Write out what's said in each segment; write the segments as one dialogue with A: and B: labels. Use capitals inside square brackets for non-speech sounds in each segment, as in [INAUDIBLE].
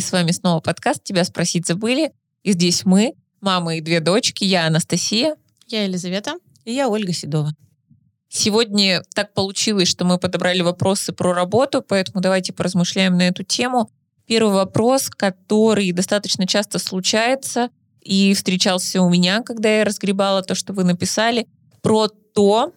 A: И с вами снова подкаст «Тебя спросить забыли». И здесь мы, мама и две дочки. Я Анастасия.
B: Я Елизавета.
C: И я Ольга Седова.
A: Сегодня так получилось, что мы подобрали вопросы про работу, поэтому давайте поразмышляем на эту тему. Первый вопрос, который достаточно часто случается и встречался у меня, когда я разгребала то, что вы написали, про то,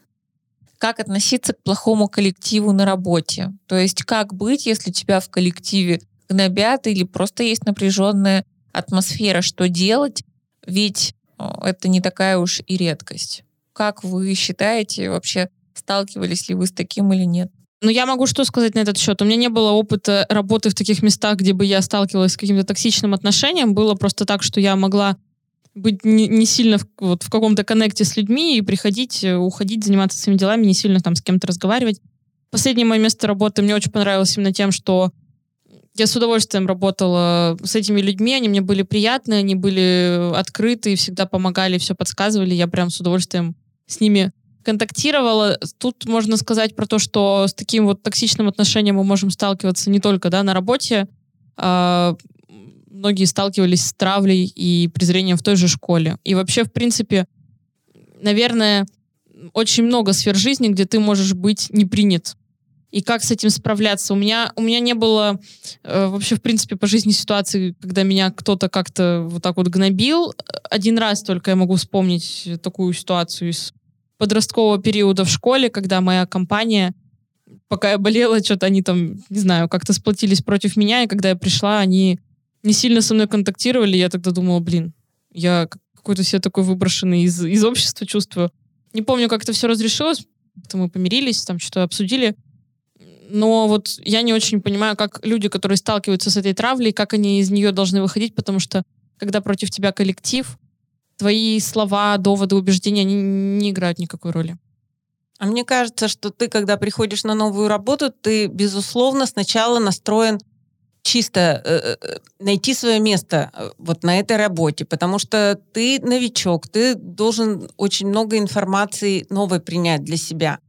A: как относиться к плохому коллективу на работе. То есть как быть, если тебя в коллективе гнобят или просто есть напряженная атмосфера, что делать, ведь это не такая уж и редкость. Как вы считаете, вообще сталкивались ли вы с таким или нет?
B: Ну, я могу что сказать на этот счет. У меня не было опыта работы в таких местах, где бы я сталкивалась с каким-то токсичным отношением. Было просто так, что я могла быть не, не сильно в, вот, в каком-то коннекте с людьми и приходить, э, уходить, заниматься своими делами, не сильно там с кем-то разговаривать. Последнее мое место работы мне очень понравилось именно тем, что я с удовольствием работала с этими людьми, они мне были приятны, они были открыты, всегда помогали, все подсказывали, я прям с удовольствием с ними контактировала. Тут можно сказать про то, что с таким вот токсичным отношением мы можем сталкиваться не только да, на работе. А, многие сталкивались с травлей и презрением в той же школе. И вообще, в принципе, наверное, очень много сфер жизни, где ты можешь быть не принят. И как с этим справляться? У меня, у меня не было э, вообще, в принципе, по жизни ситуации, когда меня кто-то как-то вот так вот гнобил. Один раз только я могу вспомнить такую ситуацию из подросткового периода в школе, когда моя компания, пока я болела, что-то они там, не знаю, как-то сплотились против меня, и когда я пришла, они не сильно со мной контактировали, я тогда думала, блин, я какой-то себе такой выброшенный из, из общества чувствую. Не помню, как это все разрешилось, как-то мы помирились, там что-то обсудили. Но вот я не очень понимаю, как люди, которые сталкиваются с этой травлей, как они из нее должны выходить, потому что когда против тебя коллектив, твои слова, доводы, убеждения, они не играют никакой роли.
C: А мне кажется, что ты, когда приходишь на новую работу, ты, безусловно, сначала настроен чисто э, э найти свое место э, вот на этой работе, потому что ты новичок, ты должен очень много информации новой принять для себя.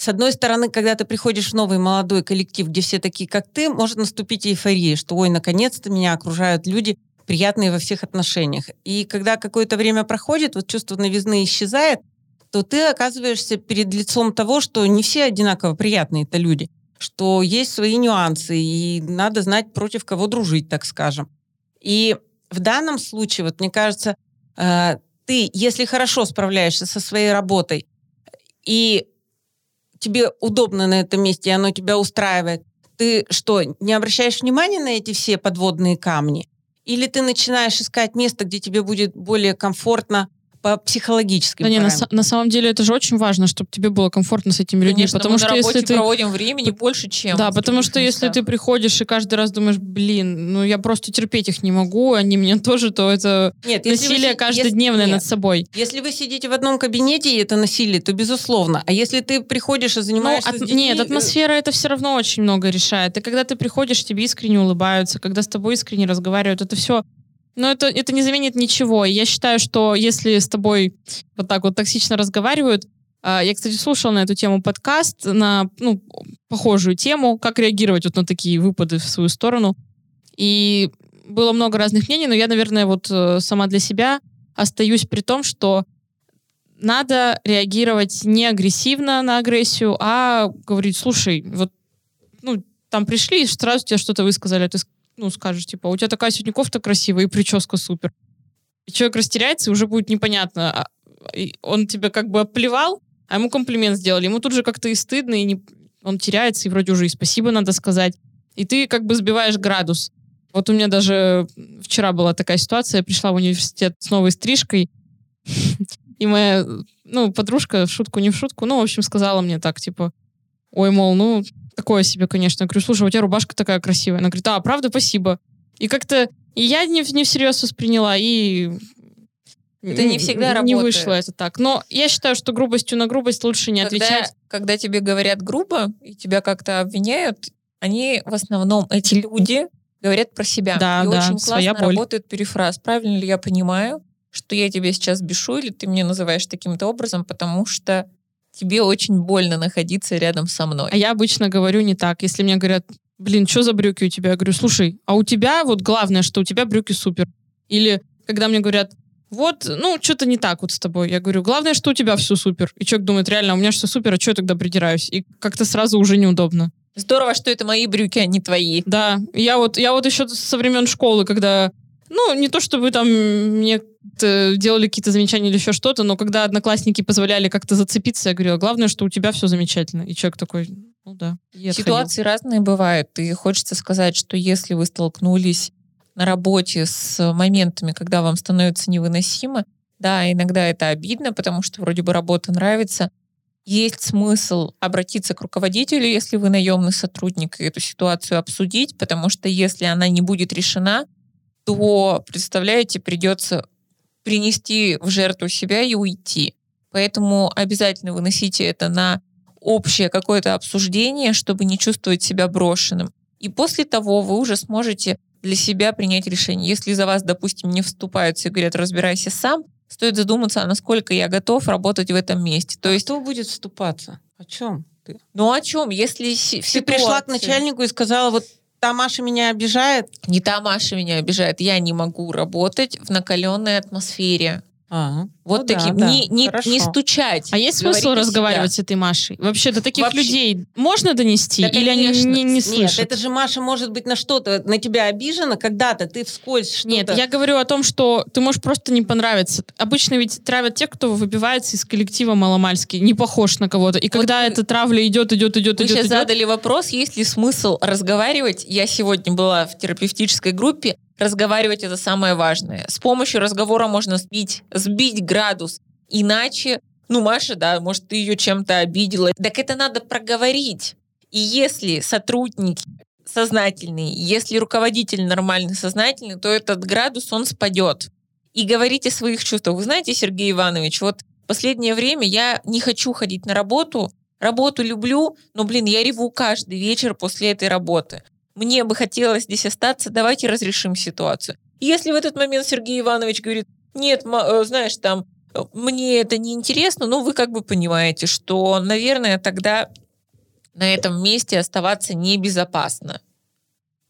C: С одной стороны, когда ты приходишь в новый молодой коллектив, где все такие, как ты, может наступить эйфория, что, ой, наконец-то меня окружают люди, приятные во всех отношениях. И когда какое-то время проходит, вот чувство новизны исчезает, то ты оказываешься перед лицом того, что не все одинаково приятные это люди, что есть свои нюансы, и надо знать, против кого дружить, так скажем. И в данном случае, вот мне кажется, э, ты, если хорошо справляешься со своей работой, и тебе удобно на этом месте, и оно тебя устраивает, ты что, не обращаешь внимания на эти все подводные камни? Или ты начинаешь искать место, где тебе будет более комфортно по психологическим
B: да не, на, на самом деле это же очень важно, чтобы тебе было комфортно с этими людьми,
A: Конечно,
B: потому
A: мы
B: что
A: на
B: если ты
A: проводим времени больше, чем
B: да, потому что если ты приходишь и каждый раз думаешь, блин, ну я просто терпеть их не могу, они меня [LAUGHS] тоже, то это нет, насилие вы, каждодневное если, над собой.
C: Если вы сидите в одном кабинете и это насилие, то безусловно. А если ты приходишь и занимаешься
B: ну,
C: от, детьми,
B: нет,
C: э,
B: атмосфера это все равно очень много решает. И когда ты приходишь, тебе искренне улыбаются, когда с тобой искренне разговаривают, это все но это, это не заменит ничего. я считаю, что если с тобой вот так вот токсично разговаривают, а, я, кстати, слушала на эту тему подкаст, на ну, похожую тему, как реагировать вот на такие выпады в свою сторону. И было много разных мнений, но я, наверное, вот э, сама для себя остаюсь при том, что надо реагировать не агрессивно на агрессию, а говорить, слушай, вот ну, там пришли и сразу тебе что-то высказали, ты ну, скажешь, типа, у тебя такая сегодня кофта красивая и прическа супер. И человек растеряется, и уже будет непонятно. А, он тебя как бы оплевал, а ему комплимент сделали. Ему тут же как-то и стыдно, и не... он теряется, и вроде уже и спасибо надо сказать. И ты как бы сбиваешь градус. Вот у меня даже вчера была такая ситуация, я пришла в университет с новой стрижкой, [LAUGHS] и моя, ну, подружка, в шутку, не в шутку, ну, в общем, сказала мне так, типа, ой, мол, ну, такое себе, конечно. Я говорю, слушай, у тебя рубашка такая красивая. Она говорит, а, правда, спасибо. И как-то и я не, не всерьез восприняла, и
A: это не всегда работает.
B: Не вышло это так. Но я считаю, что грубостью на грубость лучше не когда, отвечать.
A: Когда тебе говорят грубо, и тебя как-то обвиняют, они в основном, эти люди, говорят про себя.
B: Да,
A: и
B: да,
A: очень
B: классно
A: работает перефраз. Правильно ли я понимаю, что я тебя сейчас бешу, или ты меня называешь таким-то образом, потому что тебе очень больно находиться рядом со мной.
B: А я обычно говорю не так. Если мне говорят, блин, что за брюки у тебя? Я говорю, слушай, а у тебя вот главное, что у тебя брюки супер. Или когда мне говорят, вот, ну, что-то не так вот с тобой. Я говорю, главное, что у тебя все супер. И человек думает, реально, у меня все супер, а что я тогда придираюсь? И как-то сразу уже неудобно.
A: Здорово, что это мои брюки, а не твои.
B: Да, я вот, я вот еще со времен школы, когда, ну, не то чтобы там мне делали какие-то замечания или еще что-то, но когда одноклассники позволяли как-то зацепиться, я говорила, главное, что у тебя все замечательно. И человек такой, ну да.
A: Ситуации разные бывают. И хочется сказать, что если вы столкнулись на работе с моментами, когда вам становится невыносимо, да, иногда это обидно, потому что вроде бы работа нравится, есть смысл обратиться к руководителю, если вы наемный сотрудник, и эту ситуацию обсудить, потому что если она не будет решена, то, представляете, придется принести в жертву себя и уйти. Поэтому обязательно выносите это на общее какое-то обсуждение, чтобы не чувствовать себя брошенным. И после того вы уже сможете для себя принять решение. Если за вас, допустим, не вступаются и говорят, разбирайся сам, стоит задуматься, а насколько я готов работать в этом месте. То
C: а
A: есть...
C: Кто будет вступаться? О чем ты?
A: Ну о чем? Если
C: Ты ситуации... пришла к начальнику и сказала, вот та Маша меня обижает?
A: Не та Маша меня обижает. Я не могу работать в накаленной атмосфере.
C: Ага.
A: Вот ну, таким. Да, не, да. не, не стучать.
B: А есть смысл разговаривать с этой Машей? Вообще, до таких Вообще. людей можно донести? Да, или конечно. они не, не слышат?
C: Нет, это же Маша может быть на что-то, на тебя обижена когда-то, ты вскользь что-то...
B: Нет, я говорю о том, что ты можешь просто не понравиться. Обычно ведь травят тех, кто выбивается из коллектива маломальски, не похож на кого-то. И вот когда вы... эта травля идет, идет, идет,
A: вы
B: идет,
A: сейчас
B: идет...
A: задали вопрос, есть ли смысл разговаривать. Я сегодня была в терапевтической группе, разговаривать это самое важное. С помощью разговора можно сбить, сбить градус. Иначе, ну, Маша, да, может, ты ее чем-то обидела. Так это надо проговорить. И если сотрудники сознательные, если руководитель нормальный, сознательный, то этот градус, он спадет. И говорите о своих чувствах. Вы знаете, Сергей Иванович, вот последнее время я не хочу ходить на работу, работу люблю, но, блин, я реву каждый вечер после этой работы мне бы хотелось здесь остаться, давайте разрешим ситуацию. Если в этот момент Сергей Иванович говорит, нет, э, знаешь, там, э, мне это не интересно, ну, вы как бы понимаете, что, наверное, тогда на этом месте оставаться небезопасно.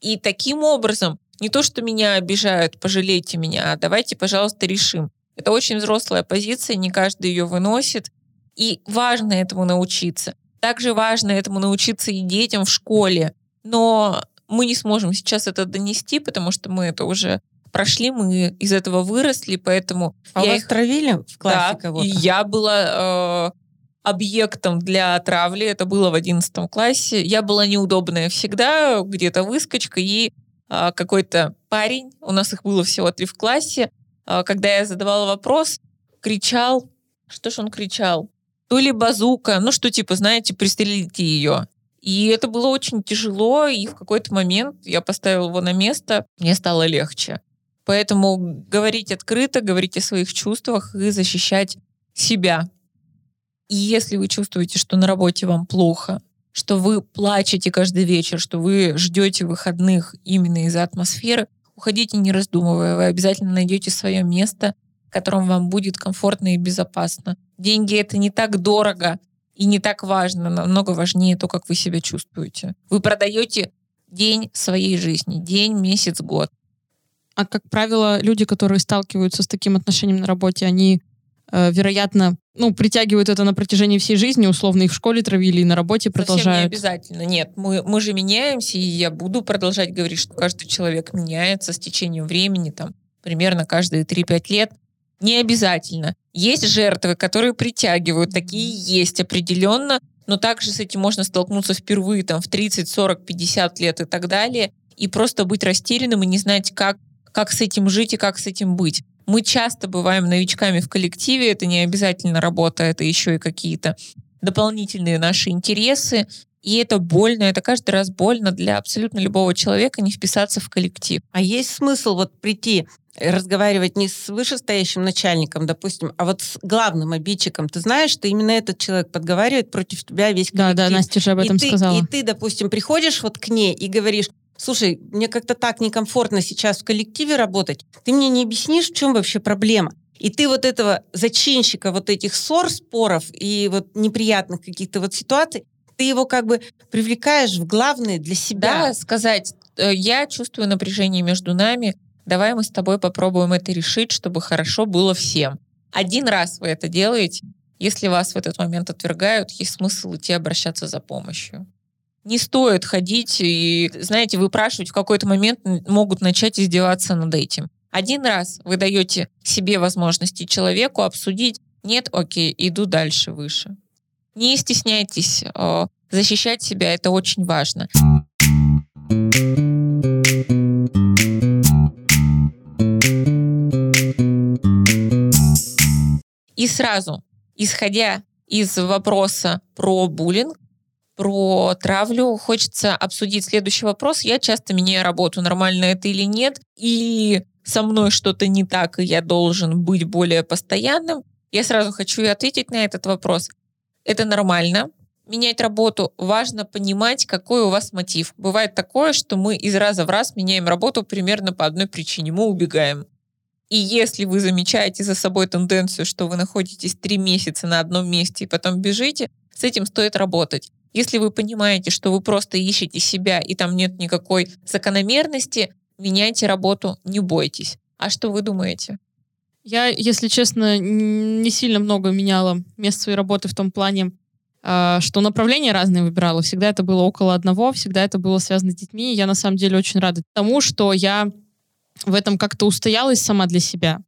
A: И таким образом, не то, что меня обижают, пожалейте меня, а давайте, пожалуйста, решим. Это очень взрослая позиция, не каждый ее выносит. И важно этому научиться. Также важно этому научиться и детям в школе. Но мы не сможем сейчас это донести, потому что мы это уже прошли, мы из этого выросли, поэтому...
C: А я вас их... травили в классе
A: да, кого-то? и я была э, объектом для травли, это было в одиннадцатом классе. Я была неудобная всегда, где-то выскочка, и э, какой-то парень, у нас их было всего три в классе, э, когда я задавала вопрос, кричал, что ж он кричал? То ли базука, ну что типа, знаете, пристрелите ее. И это было очень тяжело, и в какой-то момент я поставила его на место, мне стало легче. Поэтому говорить открыто, говорить о своих чувствах и защищать себя. И если вы чувствуете, что на работе вам плохо, что вы плачете каждый вечер, что вы ждете выходных именно из-за атмосферы, уходите не раздумывая, вы обязательно найдете свое место, в котором вам будет комфортно и безопасно. Деньги это не так дорого, и не так важно, намного важнее то, как вы себя чувствуете. Вы продаете день своей жизни, день, месяц, год.
B: А как правило, люди, которые сталкиваются с таким отношением на работе, они, э, вероятно, ну, притягивают это на протяжении всей жизни, условно их в школе травили и на работе продолжают. Совсем не
A: обязательно. Нет, мы, мы же меняемся, и я буду продолжать говорить, что каждый человек меняется с течением времени, там, примерно каждые 3-5 лет. Не обязательно. Есть жертвы, которые притягивают, такие есть определенно, но также с этим можно столкнуться впервые там, в 30, 40, 50 лет и так далее, и просто быть растерянным и не знать, как, как с этим жить и как с этим быть. Мы часто бываем новичками в коллективе, это не обязательно работа, это еще и какие-то дополнительные наши интересы, и это больно, это каждый раз больно для абсолютно любого человека не вписаться в коллектив.
C: А есть смысл вот прийти разговаривать не с вышестоящим начальником, допустим, а вот с главным обидчиком. Ты знаешь, что именно этот человек подговаривает против тебя весь коллектив.
B: Да, да, Настя же об этом
C: и ты,
B: сказала.
C: И ты, допустим, приходишь вот к ней и говоришь, слушай, мне как-то так некомфортно сейчас в коллективе работать, ты мне не объяснишь, в чем вообще проблема? И ты вот этого зачинщика вот этих ссор, споров и вот неприятных каких-то вот ситуаций, ты его как бы привлекаешь в главное для себя.
A: Да, сказать, э, я чувствую напряжение между нами, давай мы с тобой попробуем это решить, чтобы хорошо было всем. Один раз вы это делаете, если вас в этот момент отвергают, есть смысл идти обращаться за помощью. Не стоит ходить и, знаете, выпрашивать в какой-то момент могут начать издеваться над этим. Один раз вы даете себе возможности человеку обсудить, нет, окей, иду дальше, выше. Не стесняйтесь, э, защищать себя это очень важно. И сразу, исходя из вопроса про буллинг, про травлю, хочется обсудить следующий вопрос. Я часто меняю работу, нормально это или нет, и со мной что-то не так, и я должен быть более постоянным. Я сразу хочу ответить на этот вопрос. Это нормально. Менять работу важно понимать, какой у вас мотив. Бывает такое, что мы из раза в раз меняем работу примерно по одной причине. Мы убегаем. И если вы замечаете за собой тенденцию, что вы находитесь три месяца на одном месте и потом бежите, с этим стоит работать. Если вы понимаете, что вы просто ищете себя и там нет никакой закономерности, меняйте работу, не бойтесь. А что вы думаете?
B: Я, если честно, не сильно много меняла место своей работы в том плане, а, что направления разные выбирала. Всегда это было около одного, всегда это было связано с детьми. Я на самом деле очень рада тому, что я в этом как-то устоялась сама для себя.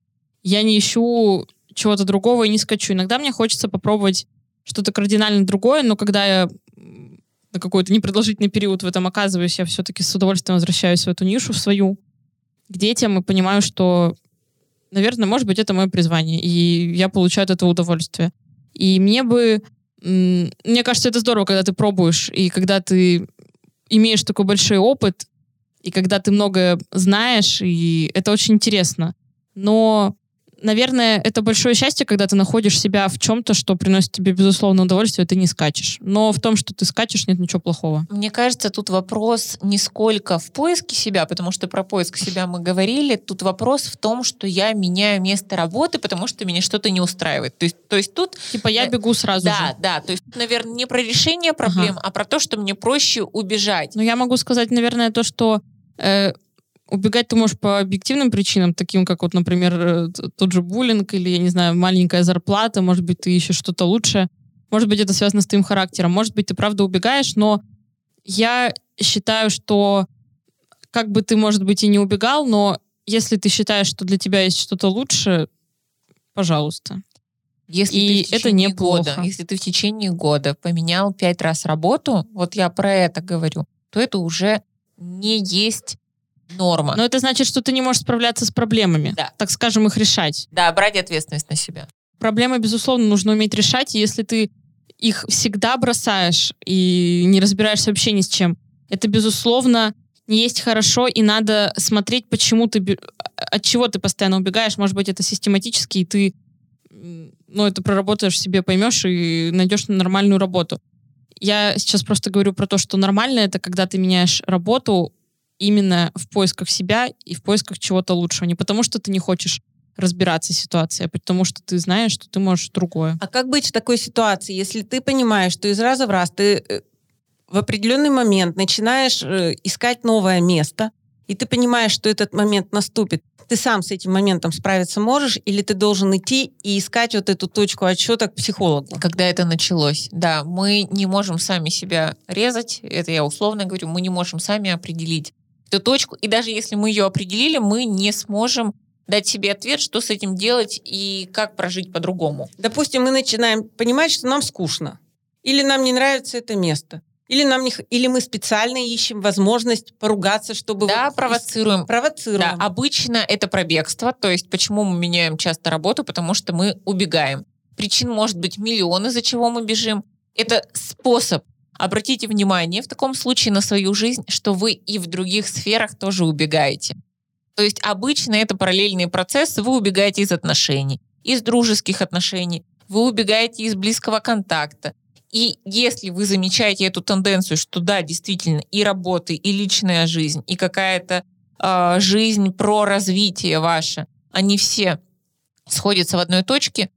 B: Я не ищу чего-то другого и не скачу. Иногда мне хочется попробовать что-то кардинально другое, но когда я на какой-то непродолжительный период в этом оказываюсь, я все-таки с удовольствием возвращаюсь в эту нишу в свою, к детям и понимаю, что, наверное, может быть, это мое призвание, и я получаю от этого удовольствие. И мне бы... Мне кажется, это здорово, когда ты пробуешь, и когда ты имеешь такой большой опыт, и когда ты много знаешь, и это очень интересно. Но наверное, это большое счастье, когда ты находишь себя в чем-то, что приносит тебе безусловно удовольствие, ты не скачешь. Но в том, что ты скачешь, нет ничего плохого.
A: Мне кажется, тут вопрос не сколько в поиске себя, потому что про поиск себя мы говорили. Тут вопрос в том, что я меняю место работы, потому что меня что-то не устраивает. То есть, то есть тут...
B: Типа я бегу сразу
A: Да,
B: же.
A: да. То есть, наверное, не про решение проблем, ага. а про то, что мне проще убежать.
B: Ну, я могу сказать, наверное, то, что э, Убегать ты можешь по объективным причинам, таким как, вот, например, э, тот же буллинг или, я не знаю, маленькая зарплата, может быть, ты ищешь что-то лучшее. Может быть, это связано с твоим характером. Может быть, ты правда убегаешь, но я считаю, что как бы ты, может быть, и не убегал, но если ты считаешь, что для тебя есть что-то лучше, пожалуйста.
A: Если и ты это не года, если ты в течение года поменял пять раз работу, вот я про это говорю, то это уже не есть норма.
B: Но это значит, что ты не можешь справляться с проблемами. Да. Так скажем, их решать.
A: Да, брать ответственность на себя.
B: Проблемы, безусловно, нужно уметь решать. И если ты их всегда бросаешь и не разбираешься вообще ни с чем, это, безусловно, не есть хорошо, и надо смотреть, почему ты, от чего ты постоянно убегаешь. Может быть, это систематически, и ты ну, это проработаешь себе, поймешь и найдешь нормальную работу. Я сейчас просто говорю про то, что нормально это, когда ты меняешь работу именно в поисках себя и в поисках чего-то лучшего. Не потому, что ты не хочешь разбираться в ситуации, а потому что ты знаешь, что ты можешь другое.
C: А как быть в такой ситуации, если ты понимаешь, что из раза в раз ты э, в определенный момент начинаешь э, искать новое место, и ты понимаешь, что этот момент наступит, ты сам с этим моментом справиться можешь, или ты должен идти и искать вот эту точку отсчета к психологу?
A: Когда это началось, да, мы не можем сами себя резать, это я условно говорю, мы не можем сами определить, эту точку, и даже если мы ее определили, мы не сможем дать себе ответ, что с этим делать и как прожить по-другому.
C: Допустим, мы начинаем понимать, что нам скучно, или нам не нравится это место, или, нам не, или мы специально ищем возможность поругаться, чтобы...
A: Да, вот, провоцируем.
C: Провоцируем.
A: Да, обычно это пробегство, то есть почему мы меняем часто работу, потому что мы убегаем. Причин может быть миллион, из-за чего мы бежим. Это способ Обратите внимание в таком случае на свою жизнь, что вы и в других сферах тоже убегаете. То есть обычно это параллельные процессы, вы убегаете из отношений, из дружеских отношений, вы убегаете из близкого контакта. И если вы замечаете эту тенденцию, что да, действительно, и работа, и личная жизнь, и какая-то э, жизнь про развитие ваше, они все сходятся в одной точке,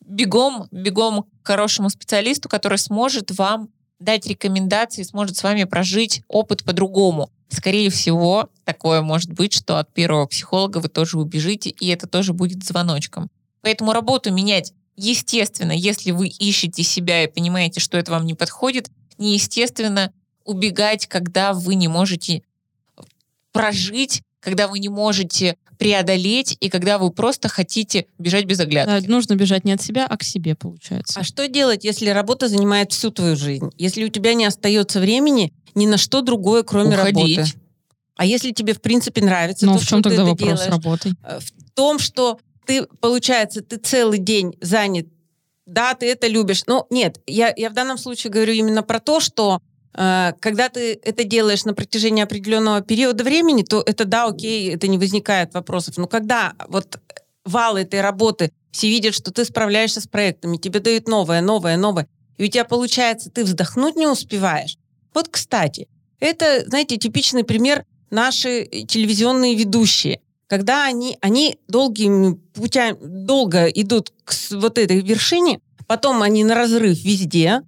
A: бегом, бегом к хорошему специалисту, который сможет вам дать рекомендации, сможет с вами прожить опыт по-другому. Скорее всего, такое может быть, что от первого психолога вы тоже убежите, и это тоже будет звоночком. Поэтому работу менять естественно, если вы ищете себя и понимаете, что это вам не подходит, неестественно убегать, когда вы не можете прожить, когда вы не можете преодолеть, и когда вы просто хотите бежать без оглядки.
B: Да, нужно бежать не от себя, а к себе, получается.
C: А что делать, если работа занимает всю твою жизнь? Если у тебя не остается времени ни на что другое, кроме
A: Уходить.
C: работы? А если тебе, в принципе, нравится,
B: Ну,
C: то
B: в
C: что
B: чем
C: ты
B: тогда
C: это
B: вопрос
C: делаешь?
B: работы?
C: Э, В том, что ты, получается, ты целый день занят, да, ты это любишь. Но нет, я, я в данном случае говорю именно про то, что э, когда ты это делаешь на протяжении определенного периода времени, то это да, окей, это не возникает вопросов. Но когда вот вал этой работы, все видят, что ты справляешься с проектами, тебе дают новое, новое, новое, и у тебя получается, ты вздохнуть не успеваешь. Вот, кстати, это, знаете, типичный пример наши телевизионные ведущие когда они, они долгими путями, долго идут к вот этой вершине, потом они на разрыв везде,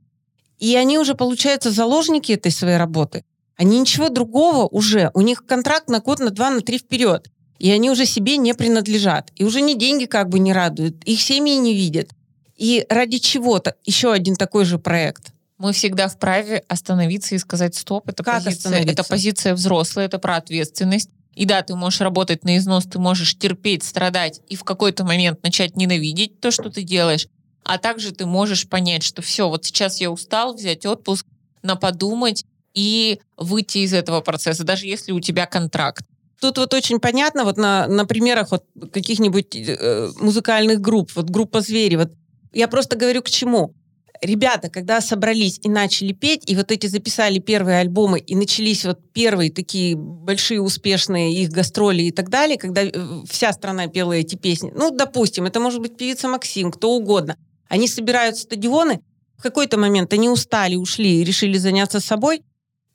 C: и они уже, получаются, заложники этой своей работы. Они ничего другого уже, у них контракт на год, на два, на три вперед, и они уже себе не принадлежат. И уже ни деньги как бы не радуют, их семьи не видят. И ради чего-то еще один такой же проект.
A: Мы всегда вправе остановиться и сказать стоп. Это
C: Как
A: позиция, это позиция взрослая, это про ответственность. И да, ты можешь работать на износ, ты можешь терпеть, страдать и в какой-то момент начать ненавидеть то, что ты делаешь. А также ты можешь понять, что все, вот сейчас я устал, взять отпуск, на подумать и выйти из этого процесса, даже если у тебя контракт.
C: Тут вот очень понятно, вот на, на примерах вот каких-нибудь э, музыкальных групп, вот группа «Звери», вот я просто говорю к чему. Ребята, когда собрались и начали петь, и вот эти записали первые альбомы, и начались вот первые такие большие успешные их гастроли и так далее, когда э, вся страна пела эти песни, ну, допустим, это может быть певица Максим, кто угодно, они собирают стадионы, в какой-то момент они устали, ушли и решили заняться собой,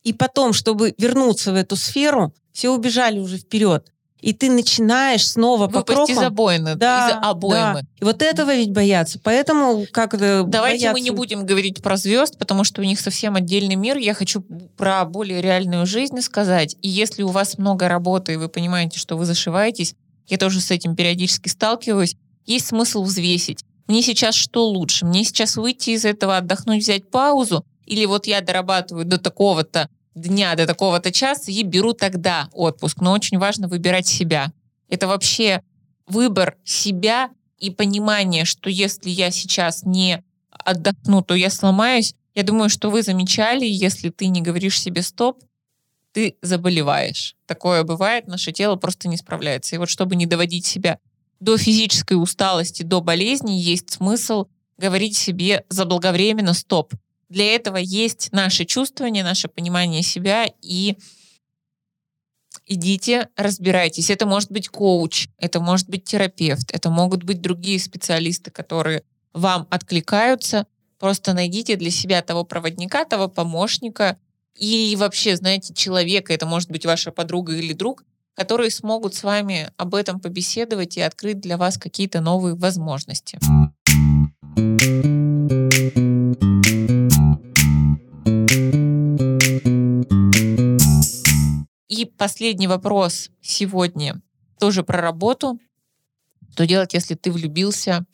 C: и потом, чтобы вернуться в эту сферу, все убежали уже вперед. И ты начинаешь снова по
A: Выпасть из
C: крохам.
A: обоины,
C: Да,
A: из обоймы.
C: да. И вот этого ведь боятся. Поэтому как
A: Давайте мы
C: боятся?
A: не будем говорить про звезд, потому что у них совсем отдельный мир. Я хочу про более реальную жизнь сказать. И если у вас много работы, и вы понимаете, что вы зашиваетесь, я тоже с этим периодически сталкиваюсь, есть смысл взвесить. Мне сейчас что лучше? Мне сейчас выйти из этого, отдохнуть, взять паузу? Или вот я дорабатываю до такого-то дня, до такого-то часа и беру тогда отпуск. Но очень важно выбирать себя. Это вообще выбор себя и понимание, что если я сейчас не отдохну, то я сломаюсь. Я думаю, что вы замечали, если ты не говоришь себе стоп, ты заболеваешь. Такое бывает, наше тело просто не справляется. И вот чтобы не доводить себя до физической усталости, до болезни, есть смысл говорить себе заблаговременно стоп. Для этого есть наше чувствование, наше понимание себя и идите, разбирайтесь. Это может быть коуч, это может быть терапевт, это могут быть другие специалисты, которые вам откликаются. Просто найдите для себя того проводника, того помощника или вообще, знаете, человека, это может быть ваша подруга или друг, которые смогут с вами об этом побеседовать и открыть для вас какие-то новые возможности. И последний вопрос сегодня тоже про работу. Что делать, если ты влюбился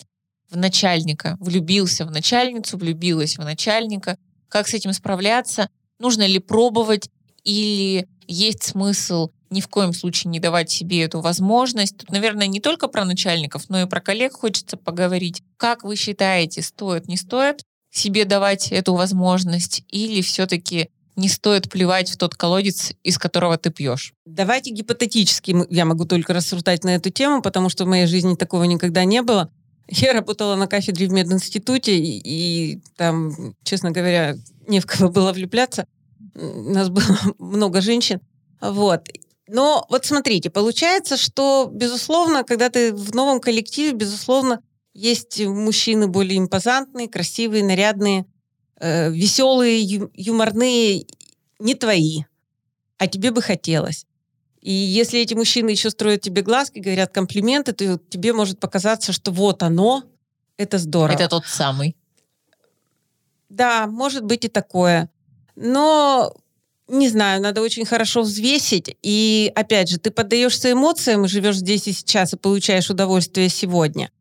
A: в начальника, влюбился в начальницу, влюбилась в начальника? Как с этим справляться? Нужно ли пробовать или есть смысл ни в коем случае не давать себе эту возможность? Тут, наверное, не только про начальников, но и про коллег хочется поговорить. Как вы считаете, стоит, не стоит себе давать эту возможность или все-таки не стоит плевать в тот колодец, из которого ты пьешь.
C: Давайте гипотетически я могу только рассуждать на эту тему, потому что в моей жизни такого никогда не было. [LAUGHS] Я работала на кафедре в мединституте, и, и там, честно говоря, не в кого было влюбляться. У нас было [LAUGHS] много женщин. Вот. Но вот смотрите, получается, что, безусловно, когда ты в новом коллективе, безусловно, есть мужчины более импозантные, красивые, нарядные, э, веселые, ю- юморные, не твои, а тебе бы хотелось. И если эти мужчины еще строят тебе глазки, говорят комплименты, то тебе может показаться, что вот оно, это здорово.
A: Это тот самый.
C: Да, может быть и такое. но не знаю, надо очень хорошо взвесить. И опять же, ты поддаешься эмоциям живешь здесь и сейчас и получаешь удовольствие сегодня.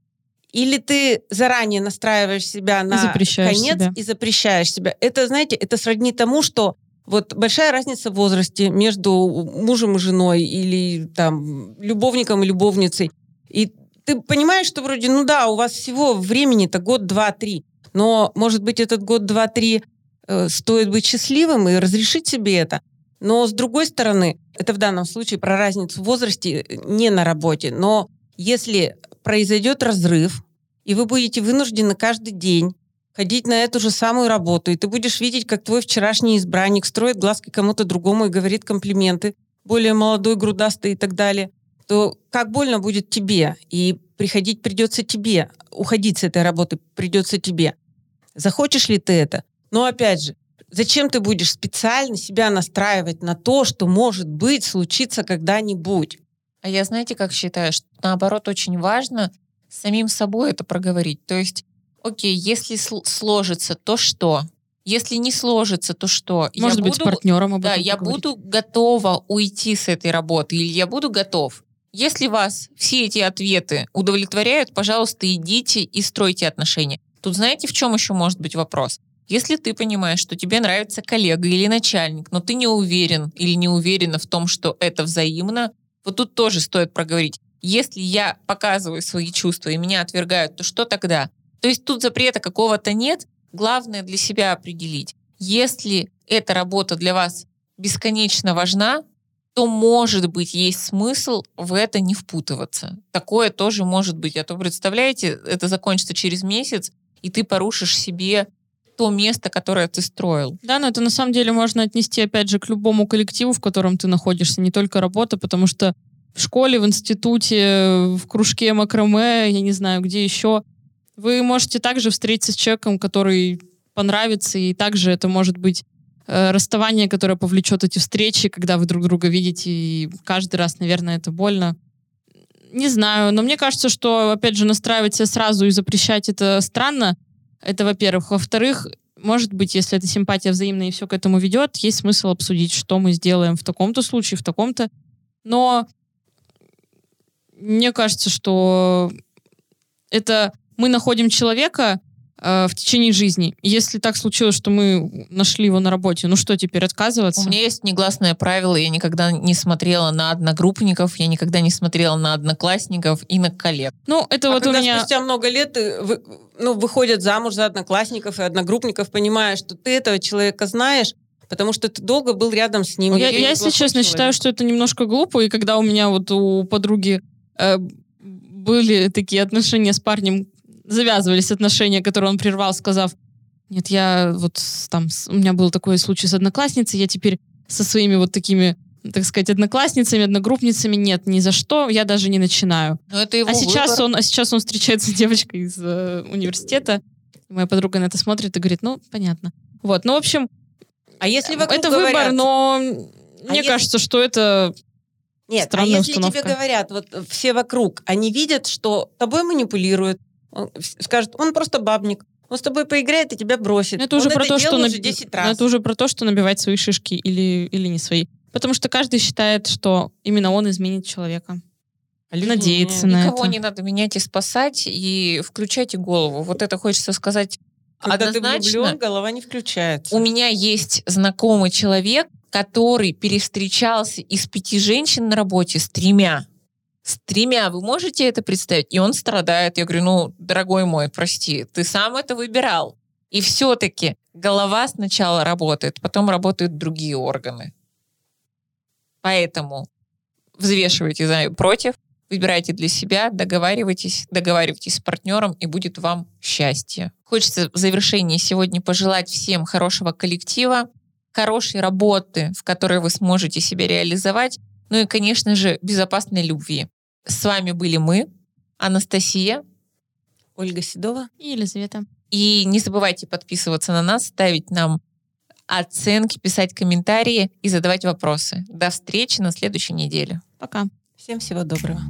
C: Или ты заранее настраиваешь себя на
B: запрещаешь
C: конец
B: себя.
C: и запрещаешь себя. Это, знаете, это сродни тому, что вот большая разница в возрасте между мужем и женой или там любовником и любовницей. И ты понимаешь, что вроде, ну да, у вас всего времени-то год, два, три. Но, может быть, этот год, два, три э, стоит быть счастливым и разрешить себе это. Но, с другой стороны, это в данном случае про разницу в возрасте э, не на работе. Но если произойдет разрыв, и вы будете вынуждены каждый день ходить на эту же самую работу, и ты будешь видеть, как твой вчерашний избранник строит глазки кому-то другому и говорит комплименты, более молодой, грудастый и так далее, то как больно будет тебе, и приходить придется тебе, уходить с этой работы придется тебе. Захочешь ли ты это? Но опять же, зачем ты будешь специально себя настраивать на то, что может быть случится когда-нибудь?
A: А я, знаете, как считаю, что наоборот очень важно самим собой это проговорить. То есть, окей, если сл- сложится, то что? Если не сложится, то что?
B: Может
A: я
B: быть,
A: буду,
B: с партнером об
A: Да, я
B: поговорить.
A: буду готова уйти с этой работы, или я буду готов. Если вас все эти ответы удовлетворяют, пожалуйста, идите и стройте отношения. Тут знаете, в чем еще может быть вопрос? Если ты понимаешь, что тебе нравится коллега или начальник, но ты не уверен или не уверена в том, что это взаимно, вот тут тоже стоит проговорить. Если я показываю свои чувства и меня отвергают, то что тогда? То есть тут запрета какого-то нет. Главное для себя определить. Если эта работа для вас бесконечно важна, то, может быть, есть смысл в это не впутываться. Такое тоже может быть. А то, представляете, это закончится через месяц, и ты порушишь себе то место, которое ты строил.
B: Да, но это на самом деле можно отнести, опять же, к любому коллективу, в котором ты находишься, не только работа, потому что в школе, в институте, в кружке макраме, я не знаю, где еще, вы можете также встретиться с человеком, который понравится, и также это может быть э, расставание, которое повлечет эти встречи, когда вы друг друга видите, и каждый раз, наверное, это больно. Не знаю, но мне кажется, что, опять же, настраивать себя сразу и запрещать это странно. Это, во-первых. Во-вторых, может быть, если эта симпатия взаимная и все к этому ведет, есть смысл обсудить, что мы сделаем в таком-то случае, в таком-то. Но мне кажется, что это мы находим человека э, в течение жизни. Если так случилось, что мы нашли его на работе, ну что теперь, отказываться?
A: У меня есть негласное правило, я никогда не смотрела на одногруппников, я никогда не смотрела на одноклассников и на коллег.
B: Ну, это
C: А
B: вот у
C: когда
B: меня...
C: спустя много лет э, вы- ну, выходят замуж за одноклассников и одногруппников, понимая, что ты этого человека знаешь, потому что ты долго был рядом с ним.
B: Я, я, если честно, считаю,
C: человек.
B: что это немножко глупо, и когда у меня вот у подруги э, были такие отношения с парнем, завязывались отношения, которые он прервал, сказав, нет, я вот там, у меня был такой случай с одноклассницей, я теперь со своими вот такими, так сказать, одноклассницами, одногруппницами, нет, ни за что, я даже не начинаю.
A: Но это его
B: А сейчас,
A: выбор.
B: он, а сейчас он встречается с девочкой из э, университета, моя подруга на это смотрит и говорит, ну, понятно. Вот, ну, в общем,
C: А если вокруг
B: это
C: говорят-
B: выбор, но мне
C: если-
B: кажется, что это
C: Нет,
B: Странная
C: а если
B: установка.
C: тебе говорят, вот э, все вокруг, они видят, что тобой манипулируют, он скажут, он просто бабник, он с тобой поиграет и тебя бросит.
B: это уже
C: Он
B: про то, что наби-
C: уже 10
B: ну,
C: раз.
B: это уже про то, что набивать свои шишки или или не свои, потому что каждый считает, что именно он изменит человека.
C: Люди
B: надеяться
C: не-
B: на
A: Никого
B: это.
A: не надо менять и спасать, и включайте голову. Вот это хочется сказать
C: Когда ты
A: однозначно.
C: влюблен, голова не включается.
A: У меня есть знакомый человек, который перевстречался из пяти женщин на работе с тремя. С тремя. Вы можете это представить? И он страдает. Я говорю, ну, дорогой мой, прости, ты сам это выбирал. И все-таки голова сначала работает, потом работают другие органы. Поэтому взвешивайте за и против, выбирайте для себя, договаривайтесь, договаривайтесь с партнером, и будет вам счастье. Хочется в завершении сегодня пожелать всем хорошего коллектива, хорошей работы, в которой вы сможете себя реализовать, ну и, конечно же, безопасной любви. С вами были мы, Анастасия,
C: Ольга Седова.
B: И Елизавета.
A: и не забывайте подписываться на нас, ставить нам оценки, писать комментарии и задавать вопросы. До встречи на следующей неделе.
B: Пока.
C: Всем всего доброго.